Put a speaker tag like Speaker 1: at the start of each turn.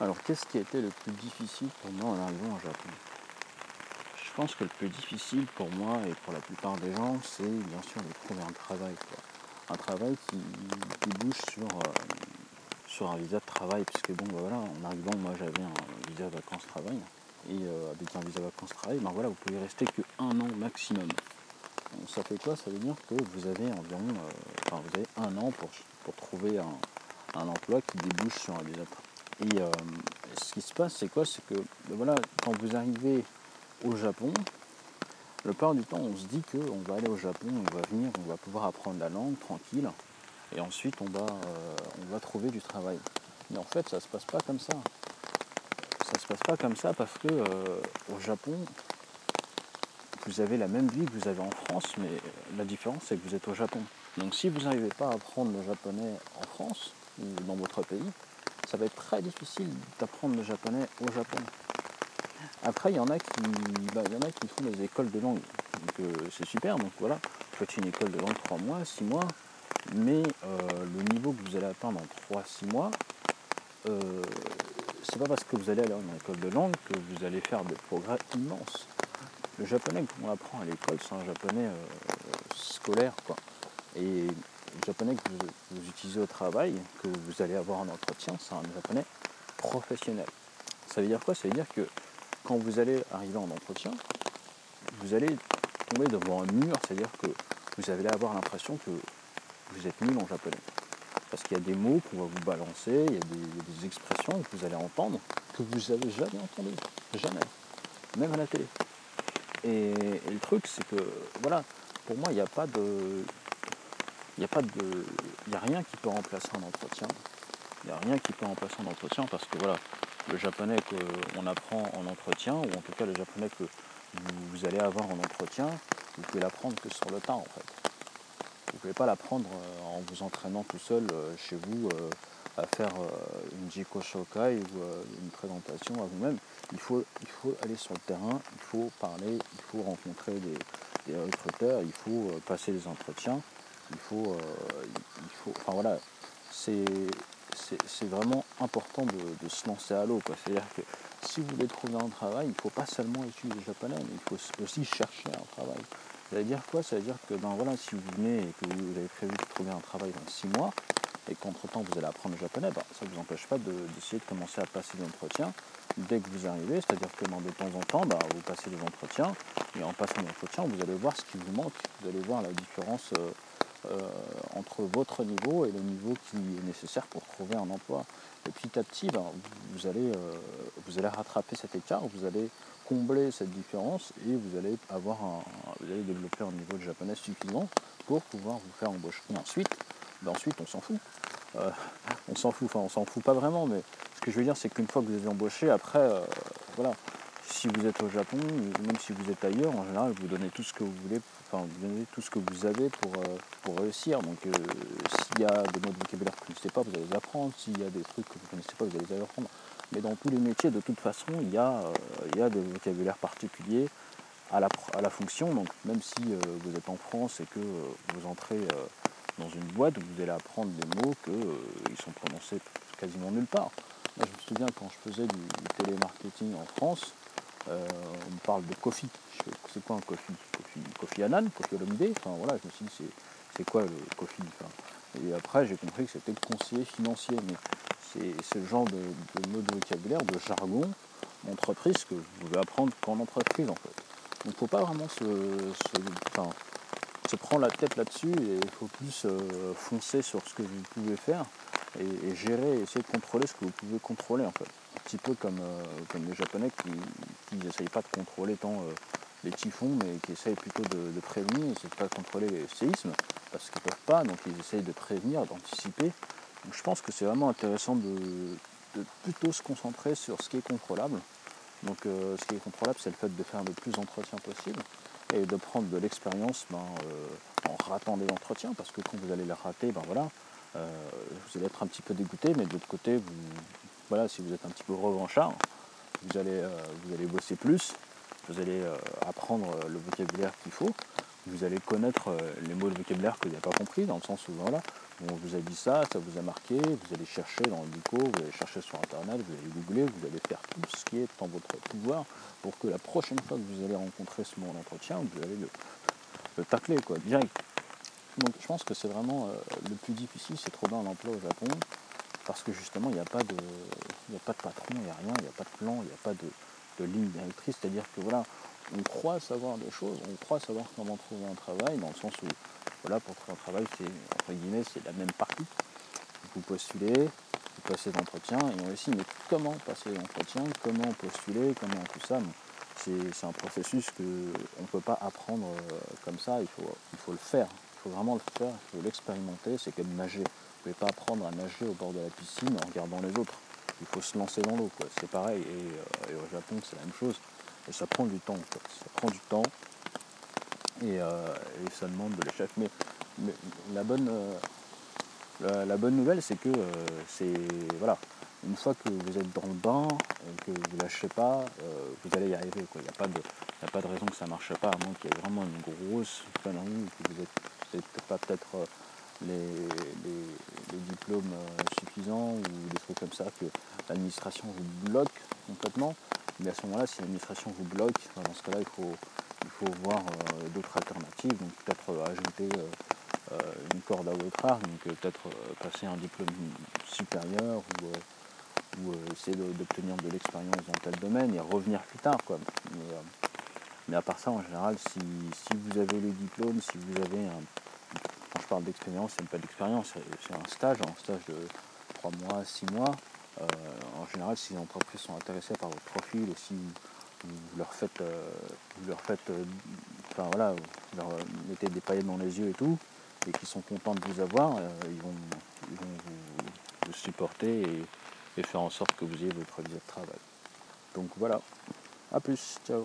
Speaker 1: Alors, qu'est-ce qui a été le plus difficile pour moi en arrivant au Japon? Je pense que le plus difficile pour moi et pour la plupart des gens, c'est bien sûr de trouver un travail. Un travail qui, bouge sur, euh, sur un visa de travail, puisque bon, bah voilà, en arrivant, moi j'avais un visa vacances-travail. Et euh, avec un visa vacances-travail, ben voilà, vous pouvez rester que un an maximum. Ça fait quoi? Ça veut dire que vous avez environ, euh, enfin vous avez un an pour, pour trouver un, un emploi qui débouche sur un visa de travail. Et euh, ce qui se passe, c'est quoi? C'est que ben voilà, quand vous arrivez au Japon, le plupart du temps, on se dit qu'on va aller au Japon, on va venir, on va pouvoir apprendre la langue tranquille, et ensuite on va, euh, on va trouver du travail. Mais en fait, ça ne se passe pas comme ça. Ça se passe pas comme ça parce que euh, au Japon, vous avez la même vie que vous avez en France, mais la différence c'est que vous êtes au Japon. Donc si vous n'arrivez pas à apprendre le japonais en France ou dans votre pays, ça va être très difficile d'apprendre le japonais au Japon. Après, il y en a qui, bah, y en a qui font des écoles de langue. Donc euh, c'est super. Donc voilà, vous faites une école de langue 3 mois, 6 mois, mais euh, le niveau que vous allez atteindre en 3-6 mois, euh, c'est pas parce que vous allez aller en école de langue que vous allez faire des progrès immenses. Le japonais qu'on apprend à l'école, c'est un japonais scolaire, quoi. Et japonais que vous, utilisez au travail, que vous allez avoir en entretien, c'est un japonais professionnel. Ça veut dire quoi? Ça veut dire que quand vous allez arriver en entretien, vous allez tomber devant un mur, c'est-à-dire que vous allez avoir l'impression que vous êtes nul en japonais. Parce qu'il y a des mots qu'on va vous balancer, il y, a des, expressions que vous allez entendre que vous n'avez jamais entendues. Jamais. Même à la télé. Et, et le truc, c'est que, voilà, pour moi, il n'y a pas de. Il n'y a, de, a rien qui peut remplacer un entretien. Il n'y a rien qui peut remplacer un entretien parce que voilà, le japonais qu'on apprend en entretien, ou en tout cas le japonais que vous, allez avoir en entretien, vous pouvez l'apprendre que sur le temps en fait. Vous ne pouvez pas l'apprendre euh, en vous entraînant tout seul euh, chez vous euh, à faire une Jiko Shokai ou une présentation à vous-même. Il faut, il faut aller sur le terrain, il faut parler, il faut rencontrer des, des recruteurs, il faut passer des entretiens il faut, euh, il faut enfin voilà, c'est vraiment important de, se lancer à l'eau. C'est-à-dire que si vous voulez trouver un travail, il ne faut pas seulement étudier le japonais, mais il faut aussi chercher un travail. Ça veut dire quoi? Ça veut dire que ben voilà, si vous venez et que vous avez prévu de trouver un travail dans six mois, et qu'entre-temps vous allez apprendre le japonais, ben, ça ne vous empêche pas d'essayer de, commencer à passer des entretiens dès que vous arrivez. C'est-à-dire que de temps en temps, ben, vous passez des entretiens, et en passant des entretiens, vous allez voir ce qui vous manque, vous allez voir la différence. Euh, euh, entre votre niveau et le niveau qui est nécessaire pour trouver un emploi. Et petit à petit, ben, vous, allez, euh, vous allez rattraper cet écart, vous allez combler cette différence et vous allez avoir vous allez développer un niveau de japonais suffisant pour pouvoir vous faire embaucher. Et ensuite, ben ensuite on s'en fout. Euh, on s'en fout, enfin on s'en fout pas vraiment, mais ce que je veux dire c'est qu'une fois que vous êtes embauché, après, voilà, si vous êtes au Japon, même si vous êtes ailleurs, en général, vous donnez tout ce que vous voulez, enfin, vous donnez tout ce que vous avez pour, euh, pour réussir. Donc, euh, s'il y a des mots de vocabulaire que vous ne connaissez pas, vous allez les apprendre. S'il y a des trucs que vous ne connaissez pas, vous allez les apprendre. Mais dans tous les métiers, de toute façon, il y a, euh, il y a des vocabulaires particuliers à la, à la fonction. Donc, même si vous êtes en France et que vous entrez dans une boîte, vous allez apprendre des mots qu'ils sont prononcés quasiment nulle part. Moi, je me souviens quand je faisais du télémarketing en France, euh, on parle de Kofi. C'est quoi un Kofi Kofi, Kofi Annan, Kofi Olomide Enfin voilà, je me suis dit, c'est quoi le Kofi Et après, j'ai compris que c'était le conseiller financier. Mais c'est le genre de, mot de vocabulaire, de jargon d'entreprise que vous pouvez apprendre qu'en entreprise en fait. Donc il ne faut pas vraiment se, se, prendre la tête là-dessus et il faut plus euh, foncer sur ce que vous pouvez faire et, gérer, essayer de contrôler ce que vous pouvez contrôler en fait. Un petit peu comme, euh, comme les Japonais qui n'essayent pas de contrôler tant euh, les typhons, mais qui essayent plutôt de, prévenir, ils n'essayent pas de contrôler les séismes, parce qu'ils ne peuvent pas, donc ils essayent de prévenir, d'anticiper. Donc je pense que c'est vraiment intéressant de, plutôt se concentrer sur ce qui est contrôlable. Donc euh, ce qui est contrôlable, c'est le fait de faire le plus d'entretiens possible et de prendre de l'expérience ben, en ratant des entretiens, parce que quand vous allez les rater, ben voilà, vous allez être un petit peu dégoûté, mais de l'autre côté, vous, voilà, si vous êtes un petit peu revanchard, vous allez, euh, vous allez bosser plus, vous allez euh, apprendre le vocabulaire qu'il faut, vous allez connaître les mots de vocabulaire que vous n'avez pas compris, dans le sens où voilà, On vous a dit ça, ça vous a marqué, vous allez chercher dans le Bico, vous allez chercher sur internet, vous allez googler, vous allez faire tout ce qui est en votre pouvoir pour que la prochaine fois que vous allez rencontrer ce monde d'entretien, vous allez le, le tacler quoi, direct. Donc je pense que c'est vraiment euh, le plus difficile, c'est trouver un emploi au Japon, parce que justement il n'y a pas de. A pas de patron, il n'y a rien, il n'y a pas de plan, il n'y a pas de, de ligne directrice, c'est-à-dire que voilà, on croit savoir des choses, on croit savoir comment trouver un travail, dans le sens où voilà, pour trouver un travail, c'est entre guillemets, c'est la même partie. Vous postulez, vous passez l'entretien, et on aussi, mais comment passer l'entretien, comment postuler, comment tout ça? C'est un processus qu'on ne peut pas apprendre euh, comme ça, il faut, il faut le faire, il faut vraiment le faire, il faut l'expérimenter, c'est comme nager. Pas apprendre à nager au bord de la piscine en regardant les autres. Il faut se lancer dans l'eau, c'est pareil, et, euh, et, au Japon c'est la même chose. Et ça prend du temps, ça prend du temps, euh, et, ça demande de l'échec. Mais, la, bonne, euh, la, bonne nouvelle, c'est que euh, c'est voilà, une fois que vous êtes dans le bain, que vous lâchez pas, vous allez y arriver. Il n'y a, pas de, a pas de raison que ça ne marche pas, à moins qu'il y ait vraiment une grosse connerie, que vous n'avez pas peut-être les, diplômes suffisants ou des trucs comme ça, que l'administration vous bloque complètement. Mais à ce moment-là, si l'administration vous bloque, dans ce cas-là, il faut, il faut voir euh, d'autres alternatives, donc peut-être euh, ajouter euh, une corde à votre arc, donc peut-être passer un diplôme supérieur ou, essayer d'obtenir de, l'expérience dans tel domaine et revenir plus tard. Quoi. Mais, à part ça, en général, si, vous avez le diplôme, si vous avez un. Je parle d'expérience, c'est pas d'expérience, c'est un stage, un stage de 3 mois, 6 mois. en général, si les entreprises sont intéressées par votre profil et si vous leur faites, euh, vous leur faites, euh, enfin voilà, vous leur mettez des paillettes dans les yeux et tout, et qui sont contents de vous avoir, euh, ils vont, vous, supporter et, et, faire en sorte que vous ayez votre visa de travail. Donc voilà, à plus, ciao